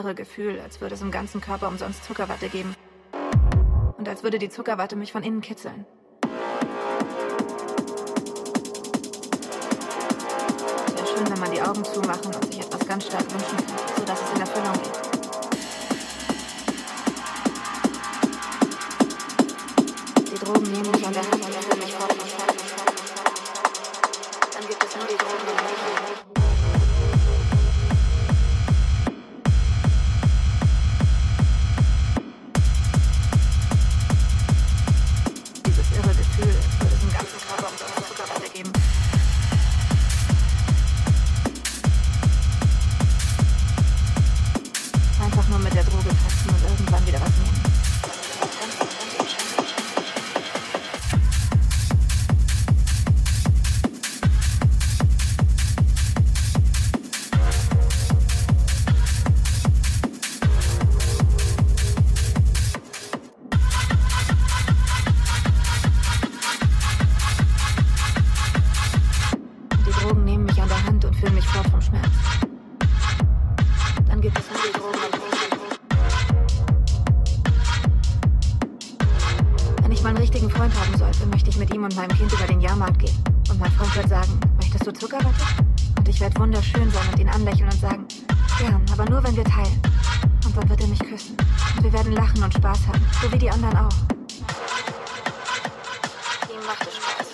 irre Gefühl, als würde es im ganzen Körper umsonst Zuckerwatte geben. Und als würde die Zuckerwatte mich von innen kitzeln. Wenn man die Augen zumachen und sich etwas ganz stark wünschen sodass es in Erfüllung geht. Die Drogen nehmen mich an der Hand macht es Spaß.